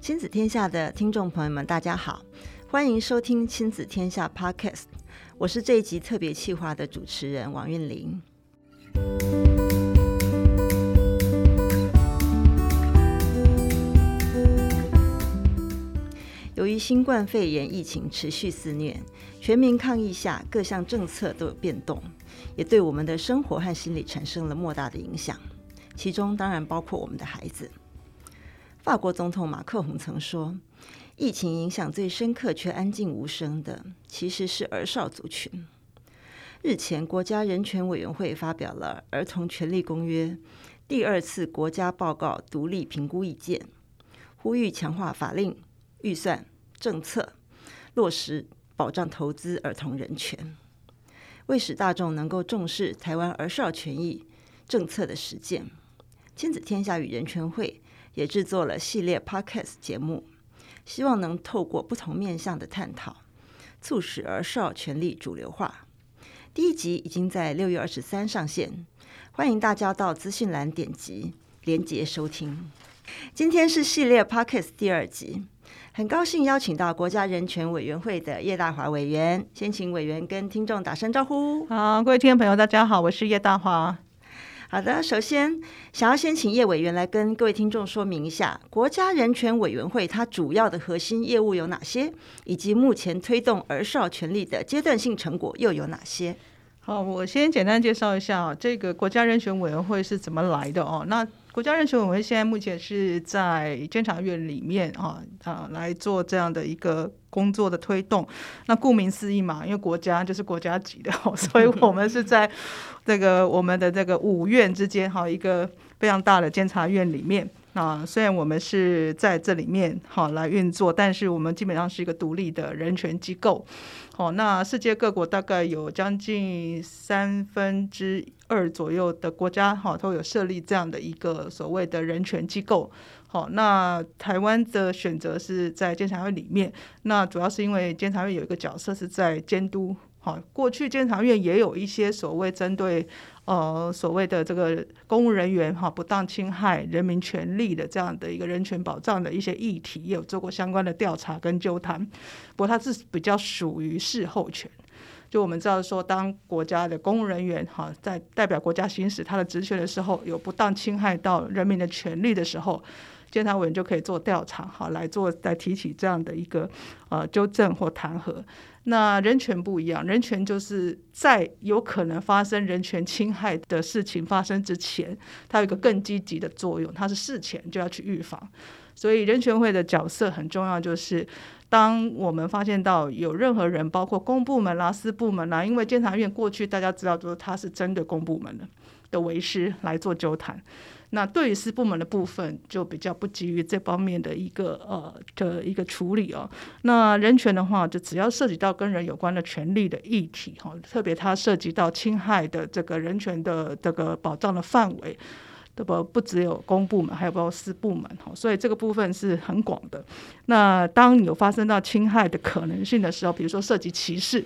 亲子天下的听众朋友们，大家好，欢迎收听亲子天下 Podcast，我是这一集特别企划的主持人王韵玲。由于新冠肺炎疫情持续肆虐，全民抗疫下，各项政策都有变动，也对我们的生活和心理产生了莫大的影响，其中当然包括我们的孩子。法国总统马克宏曾说：“疫情影响最深刻却安静无声的，其实是儿少族群。”日前，国家人权委员会发表了《儿童权利公约》第二次国家报告独立评估意见，呼吁强化法令、预算、政策，落实保障投资儿童人权，为使大众能够重视台湾儿少权益政策的实践。亲子天下与人权会。也制作了系列 Podcast 节目，希望能透过不同面向的探讨，促使儿少权利主流化。第一集已经在六月二十三上线，欢迎大家到资讯栏点击连结收听。今天是系列 Podcast 第二集，很高兴邀请到国家人权委员会的叶大华委员，先请委员跟听众打声招呼。好，各位听众朋友，大家好，我是叶大华。好的，首先想要先请叶委员来跟各位听众说明一下，国家人权委员会它主要的核心业务有哪些，以及目前推动儿少权利的阶段性成果又有哪些？好，我先简单介绍一下这个国家人权委员会是怎么来的哦。那国家人权委员会现在目前是在监察院里面啊啊来做这样的一个工作的推动。那顾名思义嘛，因为国家就是国家级的，所以我们是在这个我们的这个五院之间哈，一个非常大的监察院里面那。虽然我们是在这里面好来运作，但是我们基本上是一个独立的人权机构。哦，那世界各国大概有将近三分之二左右的国家，哈，都有设立这样的一个所谓的人权机构。好，那台湾的选择是在监察院里面，那主要是因为监察院有一个角色是在监督。好，过去监察院也有一些所谓针对。呃，所谓的这个公务人员哈不当侵害人民权利的这样的一个人权保障的一些议题，也有做过相关的调查跟纠谈。不过它是比较属于事后权，就我们知道说，当国家的公务人员哈在代表国家行使他的职权的时候，有不当侵害到人民的权利的时候，监察委员就可以做调查，哈来做来提起这样的一个呃纠正或弹劾。那人权不一样，人权就是在有可能发生人权侵害的事情发生之前，它有一个更积极的作用，它是事前就要去预防。所以人权会的角色很重要，就是当我们发现到有任何人，包括公部门啦、私部门啦，因为监察院过去大家知道，就是它是针对公部门的的为师来做纠弹。那对于私部门的部分，就比较不基于这方面的一个呃的一个处理哦。那人权的话，就只要涉及到跟人有关的权利的议题哈，特别它涉及到侵害的这个人权的这个保障的范围，对不不只有公部门，还有包括私部门哈，所以这个部分是很广的。那当你有发生到侵害的可能性的时候，比如说涉及歧视。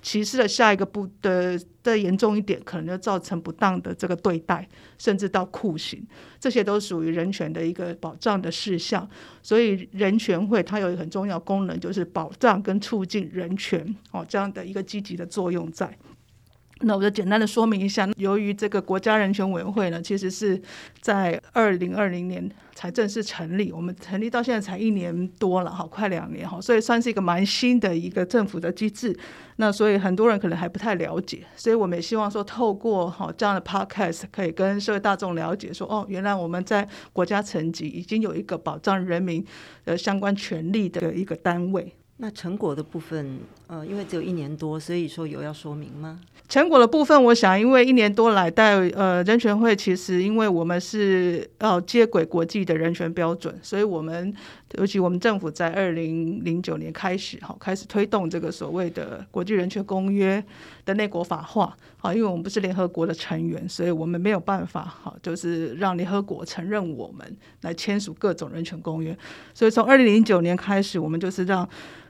歧视的下一个步的的严重一点，可能就造成不当的这个对待，甚至到酷刑，这些都属于人权的一个保障的事项。所以人权会它有一个很重要功能，就是保障跟促进人权哦这样的一个积极的作用在。那我就简单的说明一下，由于这个国家人权委员会呢，其实是在二零二零年才正式成立，我们成立到现在才一年多了哈，快两年哈，所以算是一个蛮新的一个政府的机制。那所以很多人可能还不太了解，所以我们也希望说，透过哈这样的 podcast 可以跟社会大众了解说，哦，原来我们在国家层级已经有一个保障人民的相关权利的一个单位。那成果的部分，呃，因为只有一年多，所以说有要说明吗？成果的部分，我想，因为一年多来，带呃人权会其实，因为我们是要接轨国际的人权标准，所以我们尤其我们政府在二零零九年开始，哈，开始推动这个所谓的国际人权公约的内国法化，好，因为我们不是联合国的成员，所以我们没有办法，哈，就是让联合国承认我们来签署各种人权公约，所以从二零零九年开始，我们就是让。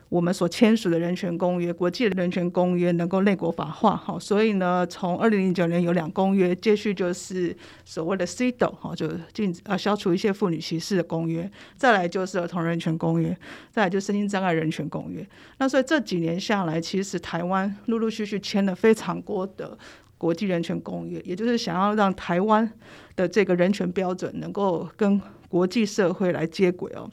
我们所签署的人权公约、国际人权公约能够内国法化。好，所以呢，从二零零九年有两公约，接续就是所谓的 CEDAW，好，就禁止啊消除一些妇女歧视的公约，再来就是儿童人权公约，再来就是身心障碍人权公约。那所以这几年下来，其实台湾陆陆续续签了非常多的国际人权公约，也就是想要让台湾的这个人权标准能够跟国际社会来接轨哦。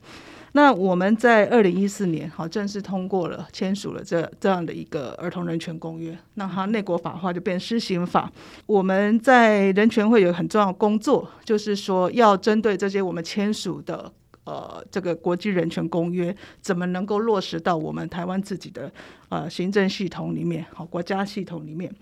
那我们在二零一四年好正式通过了签署了这这样的一个儿童人权公约，那它内国法化就变施行法。我们在人权会有很重要的工作，就是说要针对这些我们签署的呃这个国际人权公约，怎么能够落实到我们台湾自己的呃行政系统里面，好国家系统里面。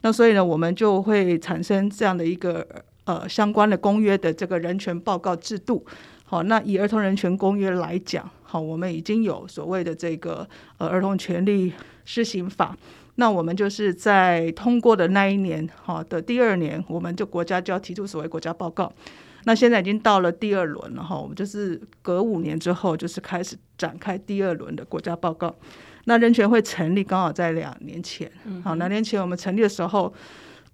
那所以呢，我们就会产生这样的一个呃相关的公约的这个人权报告制度。好，那以儿童人权公约来讲，好，我们已经有所谓的这个呃儿童权利施行法。那我们就是在通过的那一年，好的第二年，我们就国家就要提出所谓国家报告。那现在已经到了第二轮了哈，我们就是隔五年之后，就是开始展开第二轮的国家报告。那人权会成立刚好在两年前，好，两年前我们成立的时候，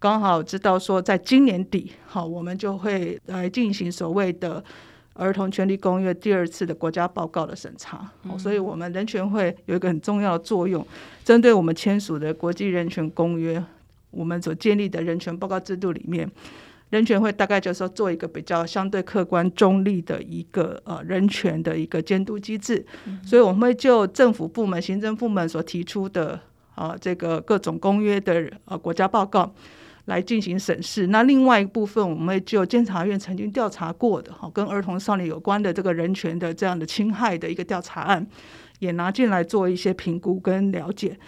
刚好知道说在今年底，好，我们就会来进行所谓的。儿童权利公约第二次的国家报告的审查，嗯，所以我们人权会有一个很重要的作用，针对我们签署的国际人权公约，我们所建立的人权报告制度里面，人权会大概就是说做一个比较相对客观中立的一个呃人权的一个监督机制，嗯，所以我们会就政府部门、行政部门所提出的啊，呃，这个各种公约的呃国家报告。来进行审视。那另外一部分，我们就监察院曾经调查过的，哈，跟儿童少年有关的这个人权的这样的侵害的一个调查案，也拿进来做一些评估跟了解。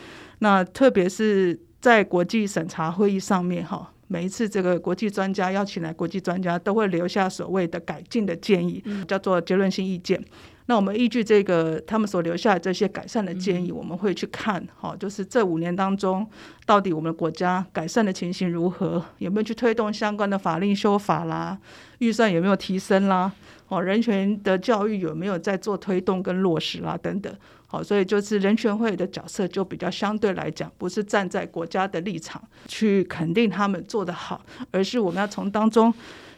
那特别是在国际审查会议上面，哈，每一次这个国际专家邀请来，国际专家都会留下所谓的改进的建议，叫做结论性意见。那我们依据这个他们所留下的这些改善的建议，我们会去看，哈，就是这五年当中，到底我们国家改善的情形如何？有没有去推动相关的法令修法啦？预算有没有提升啦？哦，人权的教育有没有在做推动跟落实啦？等等，好，所以就是人权会的角色就比较相对来讲，不是站在国家的立场去肯定他们做得好，而是我们要从当中。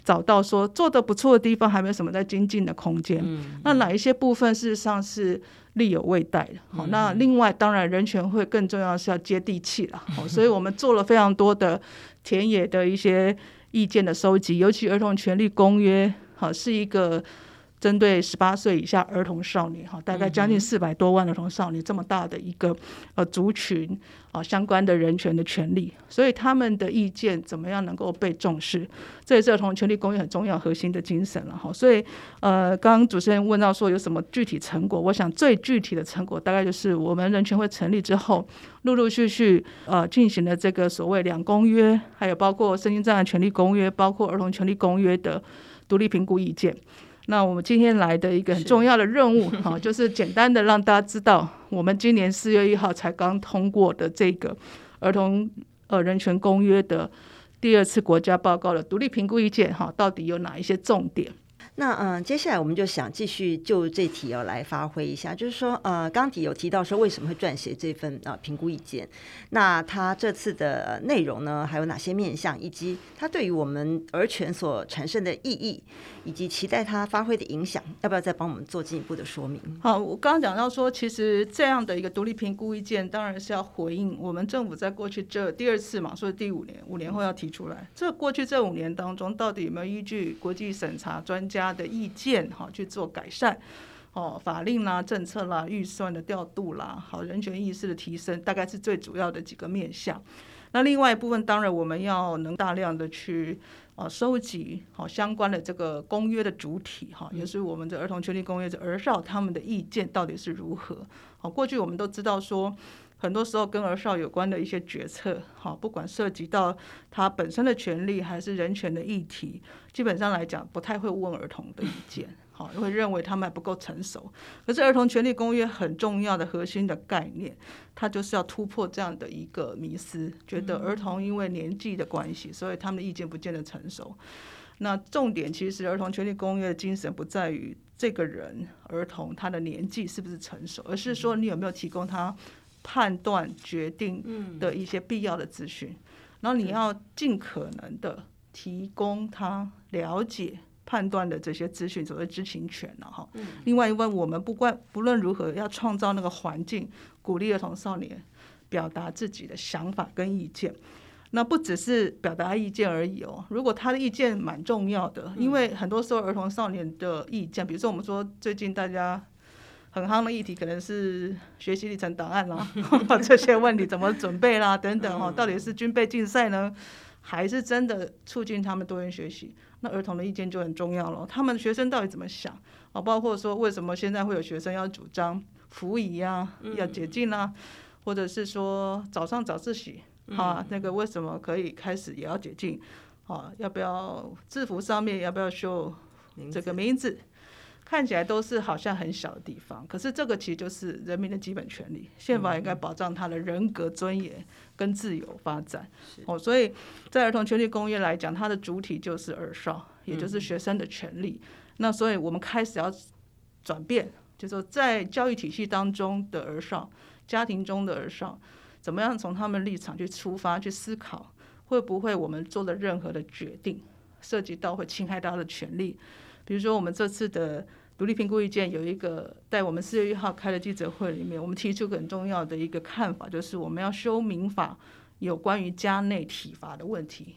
找到说做得不错的地方，还没有什么在精进的空间。嗯。那哪一些部分事实上是力有未逮的？好，那另外当然人权会更重要是要接地气了。好，所以我们做了非常多的田野的一些意见的收集，尤其儿童权利公约，好是一个。针对十八岁以下儿童少年，哈，大概将近四百多万儿童少年这么大的一个呃族群啊，相关的人权的权利，所以他们的意见怎么样能够被重视，这也是儿童权利公约很重要核心的精神了哈。所以呃，刚刚主持人问到说有什么具体成果，我想最具体的成果大概就是我们人权会成立之后，陆陆续续呃进行了这个所谓两公约，还有包括身心障碍权利公约，包括儿童权利公约的独立评估意见。那我们今天来的一个很重要的任务，哈，就是简单的让大家知道，我们今年四月一号才刚通过的这个儿童呃人权公约的第二次国家报告的独立评估意见，哈，到底有哪一些重点？那嗯、接下来我们就想继续就这题要来发挥一下，就是说呃，刚提有提到说为什么会撰写这份啊、呃、评估意见？那他这次的内容呢，还有哪些面向，以及他对于我们儿权所产生的意义，以及期待他发挥的影响，要不要再帮我们做进一步的说明？好，我刚刚讲到说，其实这样的一个独立评估意见，当然是要回应我们政府在过去这第二次嘛，所以第五年五年后要提出来，这过去这五年当中，到底有没有依据国际审查专家的意见哈去做改善，哦，法令啦、政策啦、预算的调度啦，好，人权意识的提升，大概是最主要的几个面向。那另外一部分，当然我们要能大量的去啊收集好相关的这个公约的主体哈，也是我们的儿童权利公约的儿少他们的意见到底是如何？好，过去我们都知道说。很多时候跟儿少有关的一些决策，哈，不管涉及到他本身的权利还是人权的议题，基本上来讲不太会问儿童的意见，好，会认为他们还不够成熟。可是儿童权利公约很重要的核心的概念，它就是要突破这样的一个迷思，觉得儿童因为年纪的关系，所以他们的意见不见得成熟。那重点其实儿童权利公约的精神不在于这个人儿童他的年纪是不是成熟，而是说你有没有提供他判断决定的一些必要的资讯，然后你要尽可能的提供他了解判断的这些资讯，所谓知情权了哈。另外，因为我们不管不论如何要创造那个环境，鼓励儿童少年表达自己的想法跟意见。那不只是表达意见而已哦。如果他的意见蛮重要的，因为很多时候儿童少年的意见，比如说我们说最近大家很夯的议题，可能是学习历程档案啦，这些问题怎么准备啦等等哈，到底是军备竞赛呢，还是真的促进他们多元学习？那儿童的意见就很重要了。他们学生到底怎么想啊？包括说为什么现在会有学生要主张服役啊，要解禁啊，或者是说早上早自习。啊，那个为什么可以开始也要解禁？啊，要不要制服上面要不要修这个名字？看起来都是好像很小的地方，可是这个其实就是人民的基本权利，宪法应该保障他的人格尊严跟自由发展。哦，所以在儿童权利公约来讲，它的主体就是儿少，也就是学生的权利。那所以我们开始要转变，就是说在教育体系当中的儿少，家庭中的儿少。怎么样从他们立场去出发去思考，会不会我们做的任何的决定涉及到会侵害到他的权利？比如说我们这次的独立评估意见有一个在我们四月一号开的记者会里面，我们提出很重要的一个看法，就是我们要修民法有关于家内体罚的问题，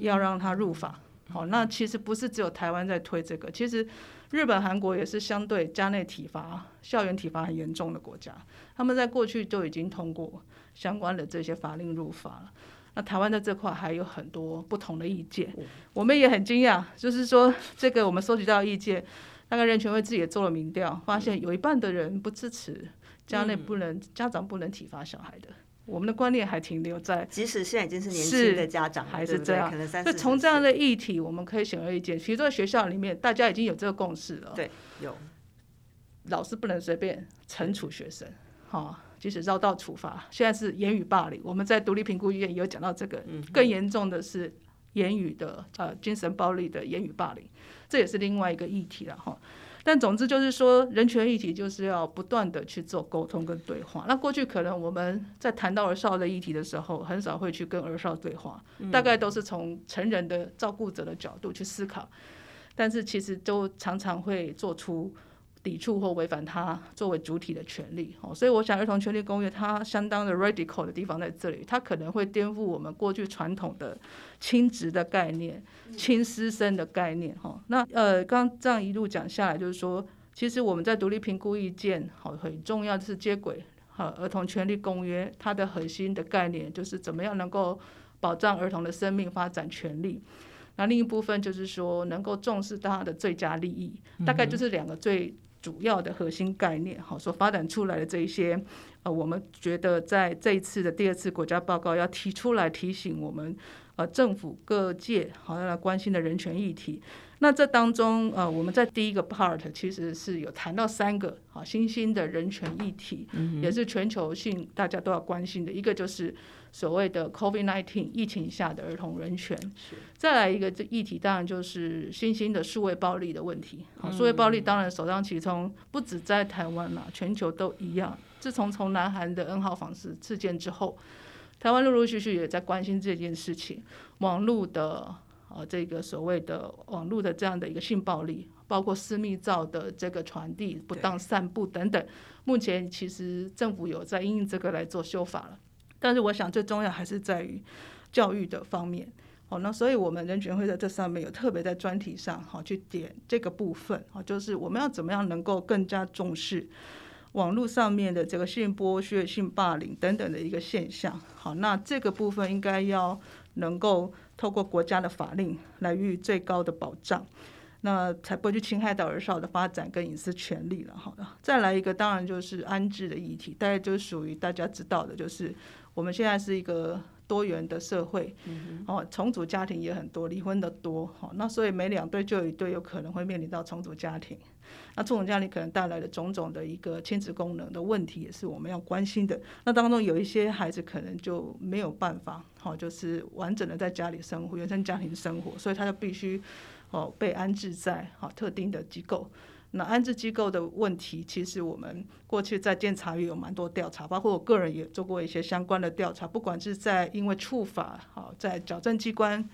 要让它入法。好，那其实不是只有台湾在推这个，其实日本、韩国也是相对家内体罚、校园体罚很严重的国家，他们在过去就已经通过。相关的这些法令入法了，那台湾在这块还有很多不同的意见，我们也很惊讶，就是说这个我们收集到的意见，大概人权会自己也做了民调，发现有一半的人不支持家内不能、嗯、家长不能体罚小孩的，我们的观念还停留在，即使现在已经是年轻的家长还是这样，所以从这样的议题，我们可以显而易见，其实在学校里面大家已经有这个共识了，对，有。老师不能随便惩处学生，哈。即使绕道处罚，现在是言语霸凌。我们在独立评估医院也有讲到这个，更严重的是言语的呃精神暴力的言语霸凌，这也是另外一个议题了哈。但总之就是说，人权议题就是要不断的去做沟通跟对话。那过去可能我们在谈到儿少的议题的时候，很少会去跟儿少对话，大概都是从成人的照顾者的角度去思考，但是其实都常常会做出。抵触或违反他作为主体的权利，哦，所以我想儿童权利公约它相当的 radical 的地方在这里，它可能会颠覆我们过去传统的亲职的概念、亲师生的概念，哈。那呃，刚这样一路讲下来，就是说，其实我们在独立评估意见，好，很重要的是接轨和儿童权利公约，它的核心的概念就是怎么样能够保障儿童的生命发展权利。那另一部分就是说，能够重视他的最佳利益，大概就是两个最。主要的核心概念，好，所发展出来的这一些，呃，我们觉得在这一次的第二次国家报告要提出来提醒我们，呃，政府各界好要来关心的人权议题。那这当中，呃，我们在第一个 part 其实是有谈到三个好新兴的人权议题，也是全球性大家都要关心的，一个就是。所谓的 COVID-19 疫情下的儿童人权，再来一个这议题，当然就是新兴的数位暴力的问题。好，数位暴力当然首当其冲，不止在台湾啦，全球都一样。自从从南韩的 N 号房事事件之后，台湾陆陆续续也在关心这件事情。网络的呃这个所谓的网络的这样的一个性暴力，包括私密照的这个传递、不当散布等等，目前其实政府有在因应这个来做修法了。但是我想最重要还是在于教育的方面，好，那所以我们人权会在这上面有特别在专题上好去点这个部分，好，就是我们要怎么样能够更加重视网络上面的这个性剥削、性霸凌等等的一个现象，好，那这个部分应该要能够透过国家的法令来予以最高的保障。那才不会去侵害到儿少的发展跟隐私权利了。好的，再来一个，当然就是安置的议题，大概就是属于大家知道的，就是我们现在是一个多元的社会，嗯、哦，重组家庭也很多，离婚的多，哦，那所以每两对就有一对有可能会面临到重组家庭，那重组家庭可能带来的种种的一个亲子功能的问题，也是我们要关心的。那当中有一些孩子可能就没有办法，好、哦，就是完整的在家里生活，原生家庭生活，所以他就必须哦被安置在好、哦、特定的机构。那安置机构的问题，其实我们过去在监察院有蛮多调查，包括我个人也做过一些相关的调查。不管是在因为处罚，好在矫正机关，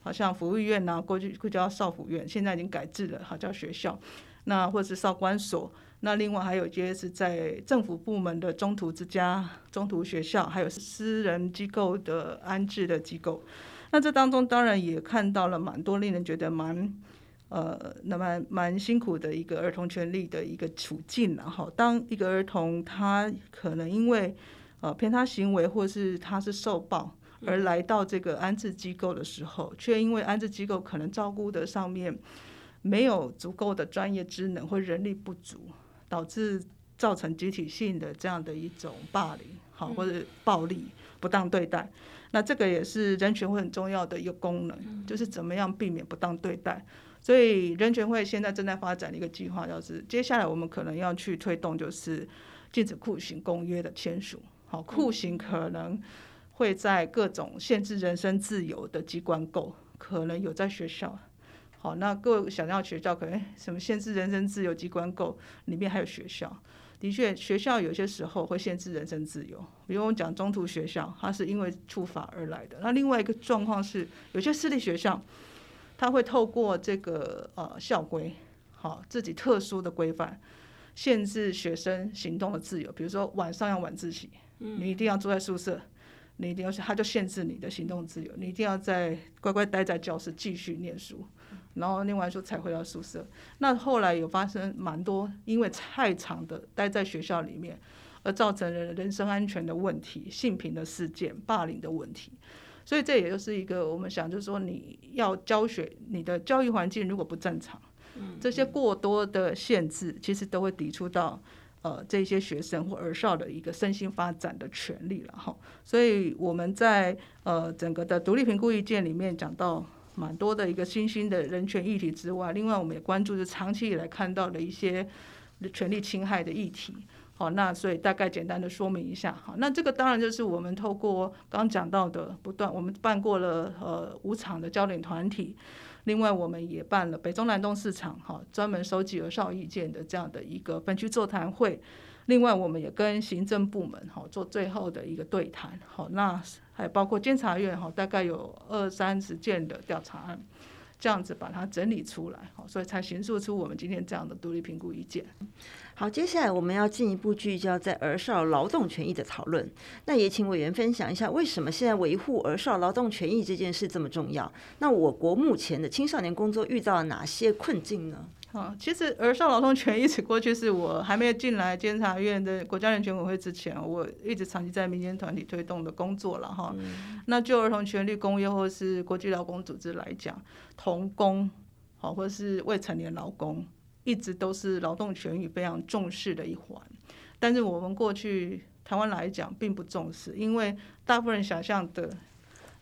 好像福利院呐，过去过去叫少辅院，现在已经改制了，好叫学校。那或者是少管所，那另外还有一些是在政府部门的中途之家、中途学校，还有私人机构的安置的机构。那这当中当然也看到了蛮多令人觉得蛮。呃，那么蛮辛苦的一个儿童权利的一个处境，然后当一个儿童他可能因为呃偏差行为或是他是受暴而来到这个安置机构的时候，却因为安置机构可能照顾的上面没有足够的专业职能或人力不足，导致造成集体性的这样的一种霸凌，好或者暴力不当对待，那这个也是人权会很重要的一个功能，就是怎么样避免不当对待。所以人权会现在正在发展的一个计划，就是接下来我们可能要去推动，就是禁止酷刑公约的签署。好，酷刑可能会在各种限制人身自由的机关构，可能有在学校。好，那各位想要学校可能什么限制人身自由机关构里面还有学校。的确，学校有些时候会限制人身自由，比如我们讲中途学校，它是因为处罚而来的。那另外一个状况是，有些私立学校。他会透过这个呃校规，好自己特殊的规范，限制学生行动的自由。比如说晚上要晚自习，你一定要住在宿舍，你一定要，他就限制你的行动自由，你一定要在乖乖待在教室继续念书，然后念完书才回到宿舍。那后来有发生蛮多因为太长的待在学校里面，而造成人人身安全的问题、性平的事件、霸凌的问题。所以这也就是一个我们想，就是说你要教学，你的教育环境如果不正常，这些过多的限制，其实都会抵触到呃这些学生或儿少的一个身心发展的权利了哈。所以我们在呃整个的独立评估意见里面讲到蛮多的一个新兴的人权议题之外，另外我们也关注是长期以来看到的一些权利侵害的议题。好，那所以大概简单的说明一下。好，那这个当然就是我们透过刚讲到的不断，我们办过了呃五场的焦点团体，另外我们也办了北中南东市场，哈，专门收集儿少意见的这样的一个分区座谈会。另外我们也跟行政部门哈做最后的一个对谈。好，那还包括监察院哈，大概有二三十件的调查案，这样子把它整理出来，好，所以才形塑出我们今天这样的独立评估意见。好，接下来我们要进一步聚焦在儿少劳动权益的讨论。那也请委员分享一下，为什么现在维护儿少劳动权益这件事这么重要？那我国目前的青少年工作遇到了哪些困境呢？啊，其实儿少劳动权益，过去是我还没有进来监察院的国家人权委员会之前，我一直长期在民间团体推动的工作了哈。嗯、那就儿童权利公约或是国际劳工组织来讲，童工好，或是未成年劳工。一直都是劳动权益非常重视的一环，但是我们过去台湾来讲并不重视，因为大部分人想象的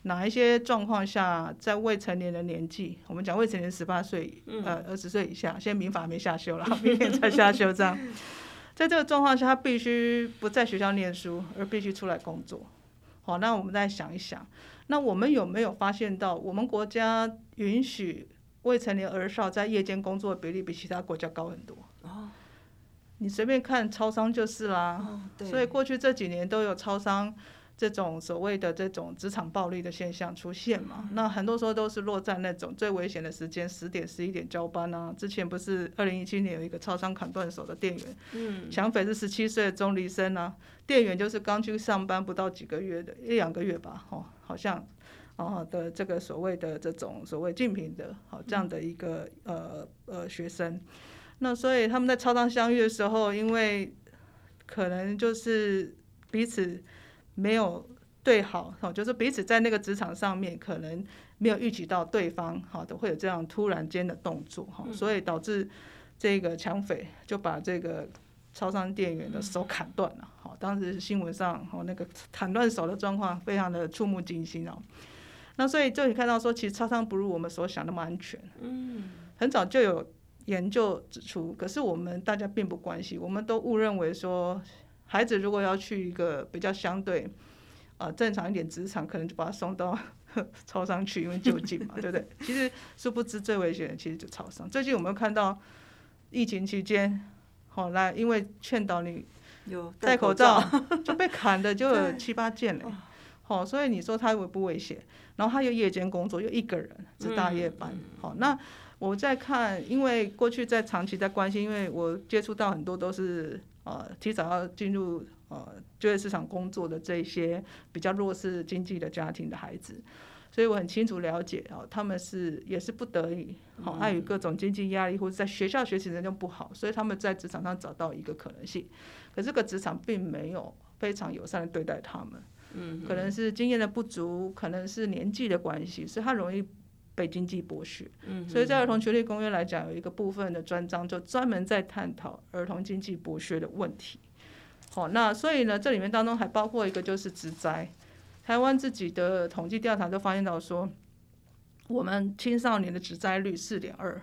哪一些状况下，在未成年的年纪，我们讲未成年十八岁，呃二十岁以下，现在民法还没下修了，明年才下修这样，在这个状况下，他必须不在学校念书，而必须出来工作。好，那我们再想一想，那我们有没有发现到，我们国家允许？未成年儿少在夜间工作的比例比其他国家高很多。哦，你随便看超商就是啦。哦，对。所以过去这几年都有超商这种所谓的这种职场暴力的现象出现嘛。嗯。那很多时候都是落在那种最危险的时间，十点、十一点交班啊。之前不是二零一七年有一个超商砍断手的店员，嗯，抢匪是十七岁的中离生啊。店员就是刚去上班不到几个月的，一两个月吧，哦，好像。哦的这个所谓的这种所谓竞品的，好这样的一个呃呃学生，那所以他们在操场相遇的时候，因为可能就是彼此没有对好，哦，就是彼此在那个职场上面可能没有预期到对方好的会有这样突然间的动作，哈，所以导致这个抢匪就把这个超商店员的手砍断了，好，当时新闻上哦那个砍断手的状况非常的触目惊心哦。那所以就你看到说，其实超商不如我们所想那么安全。嗯，很早就有研究指出，可是我们大家并不关心，我们都误认为说，孩子如果要去一个比较相对啊、呃、正常一点职场，可能就把他送到超商去，因为就近嘛，对不对？其实殊不知最危险的其实就超商。最近我们看到疫情期间。好，来，因为劝导你有戴口罩，就被砍的就有 七八件嘞。好，所以你说他危不危险？然后他又夜间工作，又一个人值大夜班。好，那我在看，因为过去在长期在关心，因为我接触到很多都是呃提早要进入呃就业市场工作的这些比较弱势经济的家庭的孩子。所以我很清楚了解哦，他们是也是不得已，好碍于各种经济压力，或者在学校学习成绩不好，所以他们在职场上找到一个可能性。可这个职场并没有非常友善的对待他们，嗯，可能是经验的不足，可能是年纪的关系，所以他容易被经济剥削。嗯，所以在儿童权利公约来讲，有一个部分的专章就专门在探讨儿童经济剥削的问题。好，那所以呢，这里面当中还包括一个就是职灾。台湾自己的统计调查都发现到说，我们青少年的职灾率四点二，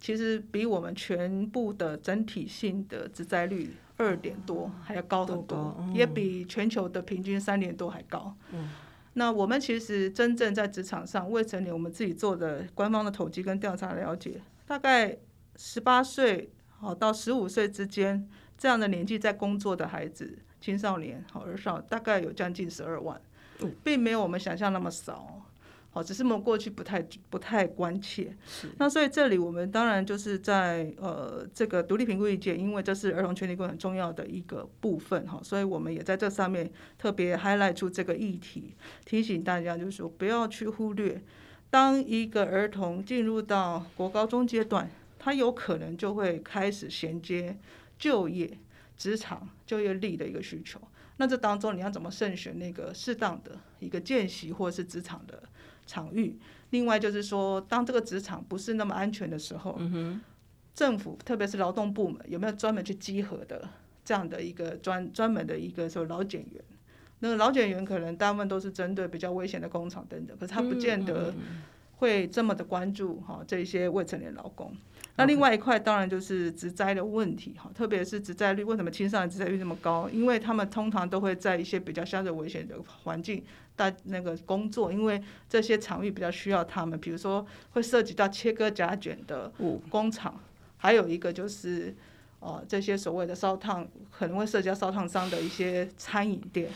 其实比我们全部的整体性的职灾率二点多还要高很多，也比全球的平均三点多还高。那我们其实真正在职场上未成年，我们自己做的官方的统计跟调查了解，大概十八岁好到十五岁之间这样的年纪在工作的孩子、青少年好儿少，大概有将近十二万。并没有我们想象那么少，好，只是我们过去不太不太关切。是。那所以这里我们当然就是在呃这个独立评估意见，因为这是儿童权利公约很重要的一个部分哈，所以我们也在这上面特别 highlight 出这个议题，提醒大家就是说不要去忽略，当一个儿童进入到国高中阶段，他有可能就会开始衔接就业、职场、就业力的一个需求。那这当中你要怎么慎选那个适当的一个见习或者是职场的场域？另外就是说，当这个职场不是那么安全的时候，政府特别是劳动部门有没有专门去稽核的这样的一个专专门的一个说劳检员？那个劳检员可能大部分都是针对比较危险的工厂等等，可是他不见得会这么的关注哈这些未成年劳工。那另外一块当然就是职灾的问题哈，特别是职灾率，为什么青少年职灾率那么高？因为他们通常都会在一些比较相对危险的环境大那个工作，因为这些场域比较需要他们，比如说会涉及到切割夹卷的工厂，还有一个就是哦这些所谓的烧烫可能会涉及到烧烫伤的一些餐饮店，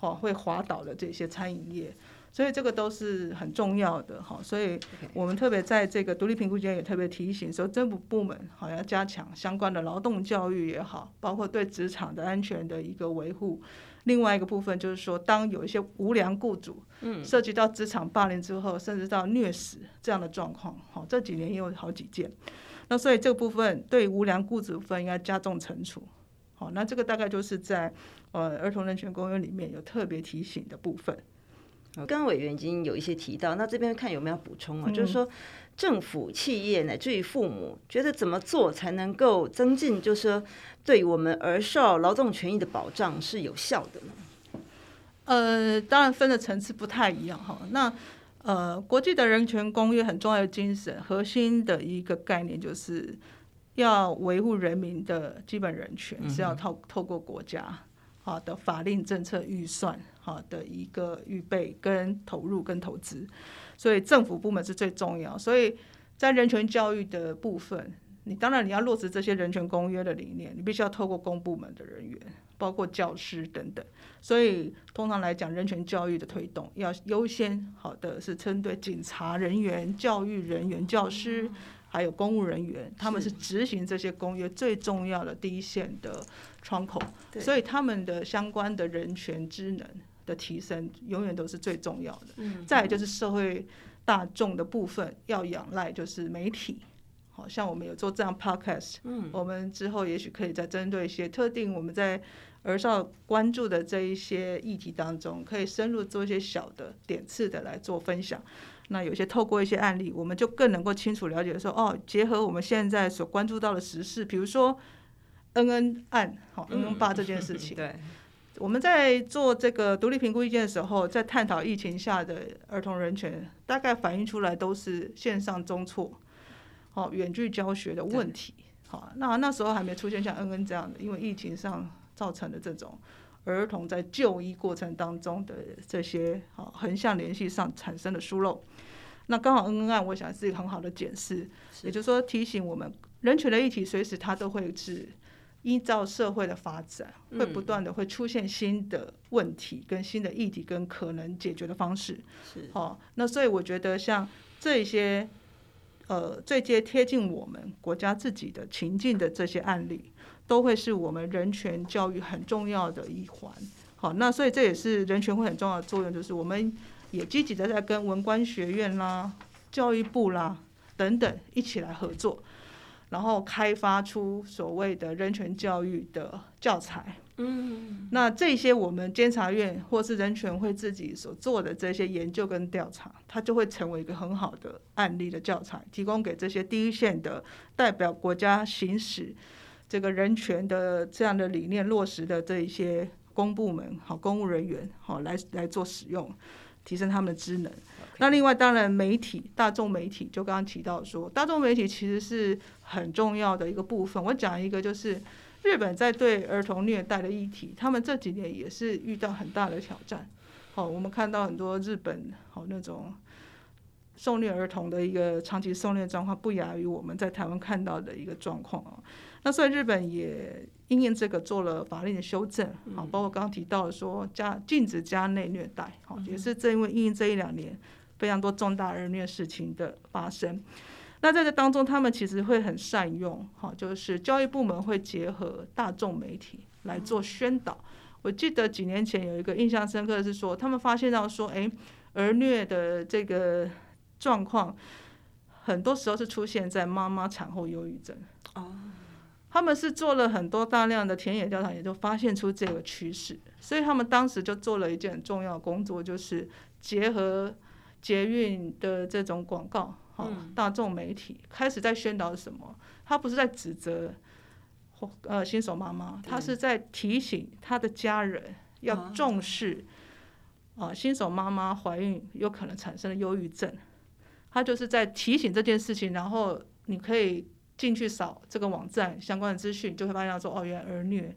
哦会滑倒的这些餐饮业。所以这个都是很重要的哈，所以我们特别在这个独立评估间也特别提醒说，政府部门好要加强相关的劳动教育也好，包括对职场的安全的一个维护。另外一个部分就是说，当有一些无良雇主，嗯，涉及到职场霸凌之后，甚至到虐死这样的状况，好，这几年也有好几件。那所以这个部分对无良雇主部分应该加重惩处。好，那这个大概就是在呃儿童人权公约里面有特别提醒的部分。刚刚委员已经有一些提到，那这边看有没有补充啊？嗯、就是说，政府、企业乃至于父母，觉得怎么做才能够增进，就是说，对我们儿少劳动权益的保障是有效的呢？呃，当然分的层次不太一样哈。那呃，国际的人权公约很重要的精神，核心的一个概念就是要维护人民的基本人权，是要透透过国家好的法令、政策、预算。好的一个预备跟投入跟投资，所以政府部门是最重要。所以在人权教育的部分，你当然你要落实这些人权公约的理念，你必须要透过公部门的人员，包括教师等等。所以通常来讲，人权教育的推动要优先好的是针对警察人员、教育人员、教师。还有公务人员，他们是执行这些公约最重要的第一线的窗口，所以他们的相关的人权职能的提升，永远都是最重要的。嗯，再就是社会大众的部分，要仰赖就是媒体，好像我们有做这样 podcast，嗯，我们之后也许可以再针对一些特定我们在儿少关注的这一些议题当中，可以深入做一些小的点次的来做分享。那有些透过一些案例，我们就更能够清楚了解说，哦，结合我们现在所关注到的时事，比如说恩恩案，好恩恩爸这件事情。嗯、对，我们在做这个独立评估意见的时候，在探讨疫情下的儿童人权，大概反映出来都是线上中辍，好远距教学的问题。好，那那时候还没出现像恩恩这样的，因为疫情上造成的这种儿童在就医过程当中的这些好横向联系上产生的疏漏。那刚好恩恩案，我想是一个很好的检视，也就是说提醒我们，人权的议题随时它都会是依照社会的发展，会不断的会出现新的问题、跟新的议题、跟可能解决的方式。是，好，那所以我觉得像这些，呃，最接贴近我们国家自己的情境的这些案例，都会是我们人权教育很重要的一环。好，那所以这也是人权会很重要的作用，就是我们。也积极的在跟文官学院啦、教育部啦等等一起来合作，然后开发出所谓的人权教育的教材。嗯，那这些我们监察院或是人权会自己所做的这些研究跟调查，它就会成为一个很好的案例的教材，提供给这些第一线的代表国家行使这个人权的这样的理念落实的这一些公部门好公务人员好来来做使用。提升他们的知能。那另外，当然媒体、大众媒体，就刚刚提到说，大众媒体其实是很重要的一个部分。我讲一个，就是日本在对儿童虐待的议题，他们这几年也是遇到很大的挑战。好，我们看到很多日本好那种受虐儿童的一个长期受虐状况，不亚于我们在台湾看到的一个状况啊。那所以日本也因应这个做了法令的修正，好，包括刚刚提到的说家禁止家内虐待，好，也是正因为因应这一两年非常多重大儿虐事情的发生。那在这当中，他们其实会很善用，好，就是教育部门会结合大众媒体来做宣导。我记得几年前有一个印象深刻的是说，他们发现到说，诶，儿虐的这个状况，很多时候是出现在妈妈产后忧郁症。哦。他们是做了很多大量的田野调查，也就发现出这个趋势，所以他们当时就做了一件很重要的工作，就是结合捷运的这种广告，好，大众媒体开始在宣导什么？他不是在指责呃新手妈妈，他是在提醒他的家人要重视啊新手妈妈怀孕有可能产生的忧郁症，他就是在提醒这件事情，然后你可以。进去扫这个网站相关的资讯，就会发现说，哦，原来儿虐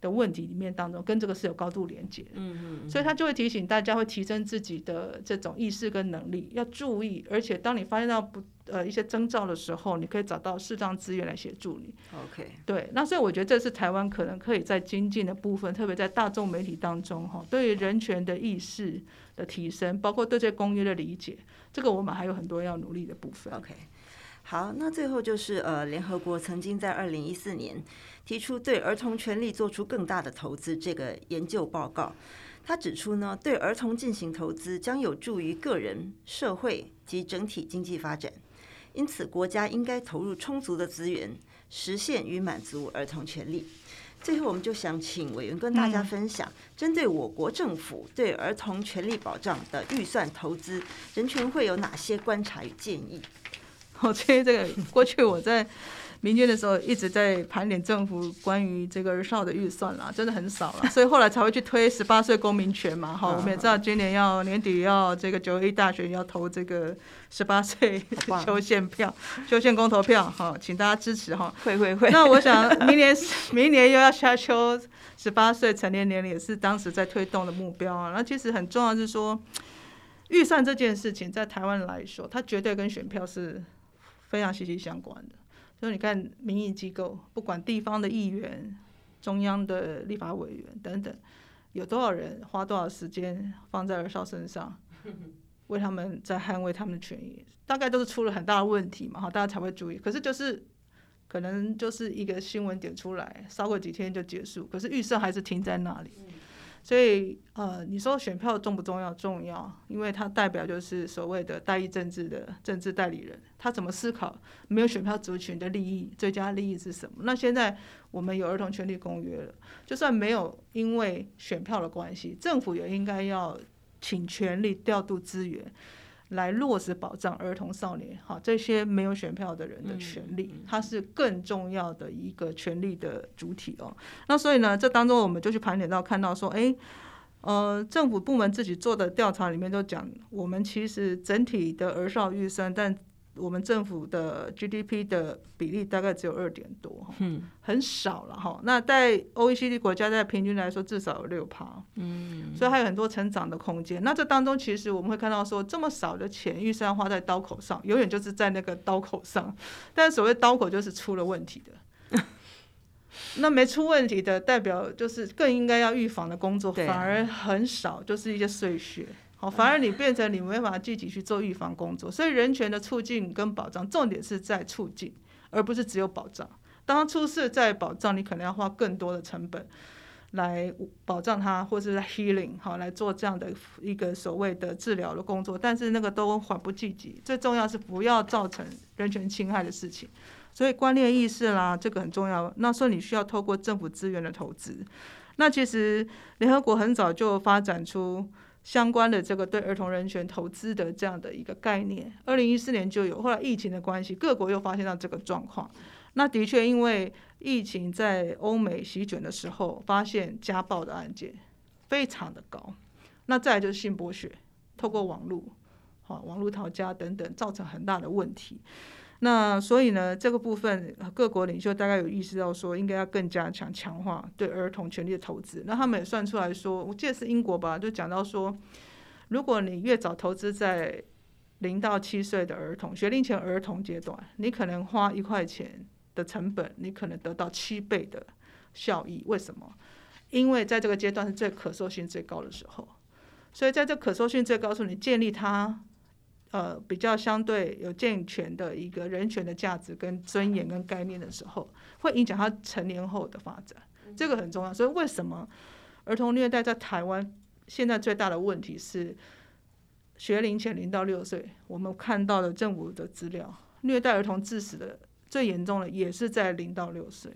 的问题里面当中跟这个是有高度连接的。嗯嗯。所以他就会提醒大家，会提升自己的这种意识跟能力，要注意。而且当你发现到不呃一些征兆的时候，你可以找到适当资源来协助你。OK。对，那所以我觉得这是台湾可能可以在精进的部分，特别在大众媒体当中哈，对于人权的意识的提升，包括对这公约的理解，这个我们还有很多要努力的部分。OK。好，那最后就是呃，联合国曾经在二零一四年提出对儿童权利做出更大的投资这个研究报告，他指出呢，对儿童进行投资将有助于个人、社会及整体经济发展，因此国家应该投入充足的资源，实现与满足儿童权利。最后，我们就想请委员跟大家分享，针对我国政府对儿童权利保障的预算投资，人权会有哪些观察与建议？我觉得这个过去我在民间的时候一直在盘点政府关于这个儿少的预算啦，真的很少了，所以后来才会去推十八岁公民权嘛。好，我们也知道今年要年底要这个九一大选要投这个十八岁修宪票、修宪公投票，好，请大家支持哈。会会会。那我想明年明年又要下修十八岁成年年龄，也是当时在推动的目标啊。那其实很重要是说，预算这件事情在台湾来说，它绝对跟选票是。非常息息相关的，所以你看民意机构，不管地方的议员、中央的立法委员等等，有多少人花多少时间放在儿少身上，为他们在捍卫他们的权益，大概都是出了很大的问题嘛，哈，大家才会注意。可是就是可能就是一个新闻点出来，烧个几天就结束，可是预算还是停在那里。所以，呃，你说选票重不重要？重要，因为它代表就是所谓的代议政治的政治代理人，他怎么思考没有选票族群的利益，最佳利益是什么？那现在我们有儿童权利公约了，就算没有因为选票的关系，政府也应该要请权力调度资源，来落实保障儿童少年好这些没有选票的人的权利，它是更重要的一个权利的主体哦。那所以呢，这当中我们就去盘点到看到说，哎，呃，政府部门自己做的调查里面都讲，我们其实整体的儿少预算，但我们政府的 GDP 的比例大概只有二点多，嗯，很少了哈。那在 OECD 国家，在平均来说至少有六趴，嗯，所以还有很多成长的空间。那这当中其实我们会看到说，这么少的钱预算花在刀口上，永远就是在那个刀口上。但所谓刀口就是出了问题的，那没出问题的代表就是更应该要预防的工作反而很少，就是一些碎屑。反而你变成你没法积极去做预防工作，所以人权的促进跟保障，重点是在促进，而不是只有保障。当出事在保障，你可能要花更多的成本来保障它，或者是 healing 好来做这样的一个所谓的治疗的工作，但是那个都缓不济急。最重要是不要造成人权侵害的事情，所以观念意识啦，这个很重要。那所以你需要透过政府资源的投资。那其实联合国很早就发展出。相关的这个对儿童人权投资的这样的一个概念，二零一四年就有，后来疫情的关系，各国又发现到这个状况。那的确，因为疫情在欧美席卷的时候，发现家暴的案件非常的高。那再来就是性剥削，透过网络，好网络逃家等等，造成很大的问题。那所以呢，这个部分各国领袖大概有意识到说，应该要更加强强化对儿童权利的投资。那他们也算出来说，我记得是英国吧，就讲到说，如果你越早投资在零到七岁的儿童学龄前儿童阶段，你可能花一块钱的成本，你可能得到七倍的效益。为什么？因为在这个阶段是最可塑性最高的时候，所以在这可塑性最高的时候，你建立它。呃，比较相对有健全的一个人权的价值跟尊严跟概念的时候，会影响他成年后的发展，这个很重要。所以为什么儿童虐待在台湾现在最大的问题是学龄前零到六岁，我们看到的政府的资料，虐待儿童致死的最严重的也是在零到六岁，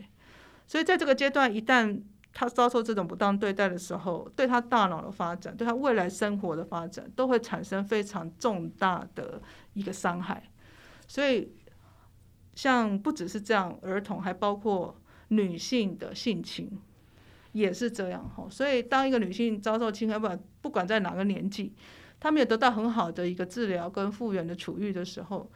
所以在这个阶段一旦。他遭受这种不当对待的时候，对他大脑的发展，对他未来生活的发展，都会产生非常重大的一个伤害。所以，像不只是这样，儿童还包括女性的性侵，也是这样哈。所以，当一个女性遭受侵害，不管不管在哪个年纪，她没有得到很好的一个治疗跟复原的处遇的时候。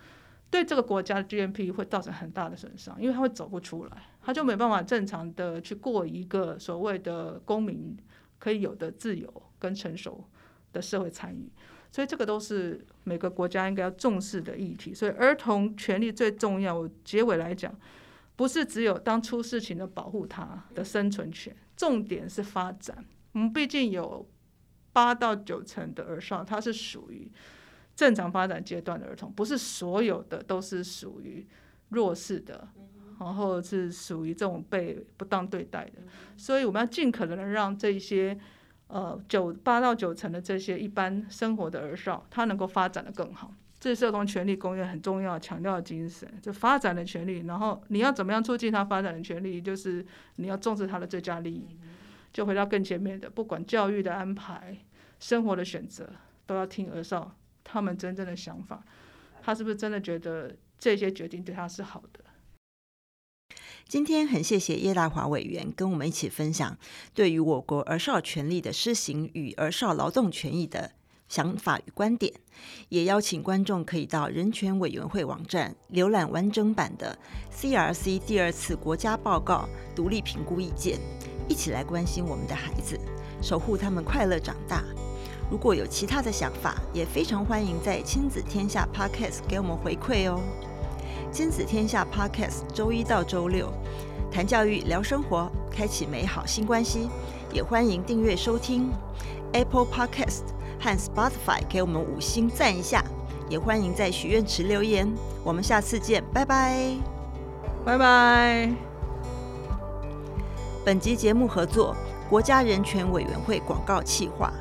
对这个国家的 GNP 会造成很大的损伤，因为他会走不出来，他就没办法正常的去过一个所谓的公民可以有的自由跟成熟的社会参与，所以这个都是每个国家应该要重视的议题。所以儿童权利最重要。结尾来讲，不是只有当出事情的保护他的生存权，重点是发展。我们毕竟有八到九成的儿少，他是属于。正常发展阶段的儿童，不是所有的都是属于弱势的，然后是属于这种被不当对待的，所以我们要尽可能的让这些呃九八到九成的这些一般生活的儿少，他能够发展的更好。这是儿童权利公约很重要强调的精神，就发展的权利。然后你要怎么样促进他发展的权利，就是你要重视他的最佳利益。就回到更前面的，不管教育的安排、生活的选择，都要听儿少。他们真正的想法，他是不是真的觉得这些决定对他是好的？今天很谢谢叶大华委员跟我们一起分享对于我国儿少权利的施行与儿少劳动权益的想法与观点，也邀请观众可以到人权委员会网站浏览完整版的 CRC 第二次国家报告独立评估意见，一起来关心我们的孩子，守护他们快乐长大。如果有其他的想法，也非常欢迎在亲子天下 Podcast 给我们回馈哦。亲子天下 Podcast 周一到周六谈教育、聊生活，开启美好新关系。也欢迎订阅收听 Apple Podcast 和 Spotify，给我们五星赞一下。也欢迎在许愿池留言。我们下次见，拜拜，拜拜。本集节目合作国家人权委员会广告企划。